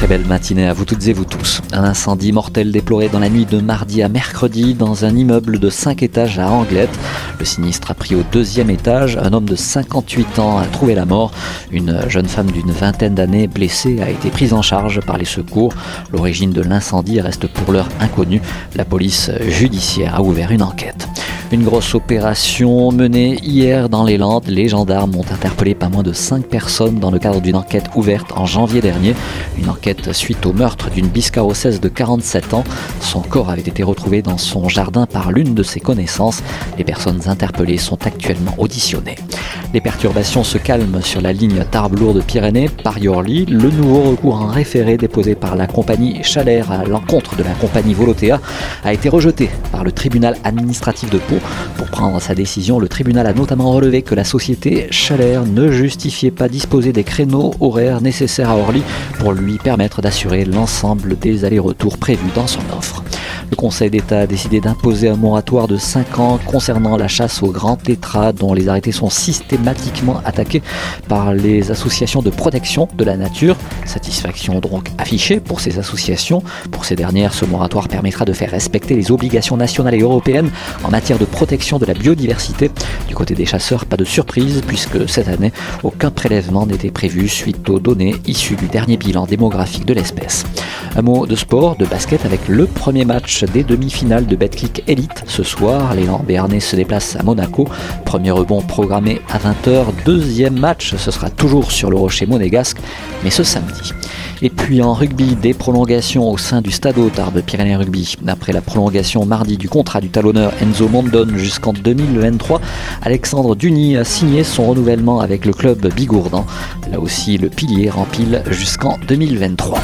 Très belle matinée à vous toutes et vous tous. Un incendie mortel déploré dans la nuit de mardi à mercredi dans un immeuble de 5 étages à Anglette. Le sinistre a pris au deuxième étage. Un homme de 58 ans a trouvé la mort. Une jeune femme d'une vingtaine d'années blessée a été prise en charge par les secours. L'origine de l'incendie reste pour l'heure inconnue. La police judiciaire a ouvert une enquête. Une grosse opération menée hier dans les Landes. Les gendarmes ont interpellé pas moins de 5 personnes dans le cadre d'une enquête ouverte en janvier dernier. Une enquête suite au meurtre d'une biscarossaise de 47 ans. Son corps avait été retrouvé dans son jardin par l'une de ses connaissances. Les personnes interpellées sont actuellement auditionnées. Les perturbations se calment sur la ligne Tarbes-Lourdes-Pyrénées. Paris-Orly, le nouveau recours en référé déposé par la compagnie Chalère à l'encontre de la compagnie Volotea a été rejeté par le tribunal administratif de Pau. Pour prendre sa décision, le tribunal a notamment relevé que la société Chalère ne justifiait pas disposer des créneaux horaires nécessaires à Orly pour lui permettre d'assurer l'ensemble des allers-retours prévus dans son offre. Le Conseil d'État a décidé d'imposer un moratoire de 5 ans concernant la chasse au grand tétra dont les arrêtés sont systématiquement attaqués par les associations de protection de la nature. Satisfaction donc affichée pour ces associations. Pour ces dernières, ce moratoire permettra de faire respecter les obligations nationales et européennes en matière de protection de la biodiversité. Du côté des chasseurs, pas de surprise puisque cette année, aucun prélèvement n'était prévu suite aux données issues du dernier bilan démographique de l'espèce. Un mot de sport, de basket avec le premier match des demi-finales de Betclic Elite. Ce soir, les Béarnais se déplacent à Monaco. Premier rebond programmé à 20h. Deuxième match, ce sera toujours sur le rocher monégasque, mais ce samedi. Et puis en rugby, des prolongations au sein du Stade Tarbes Pyrénées Rugby. Après la prolongation mardi du contrat du talonneur Enzo Mondon jusqu'en 2023, Alexandre Duny a signé son renouvellement avec le club bigourdan. Là aussi, le pilier rempile jusqu'en 2023.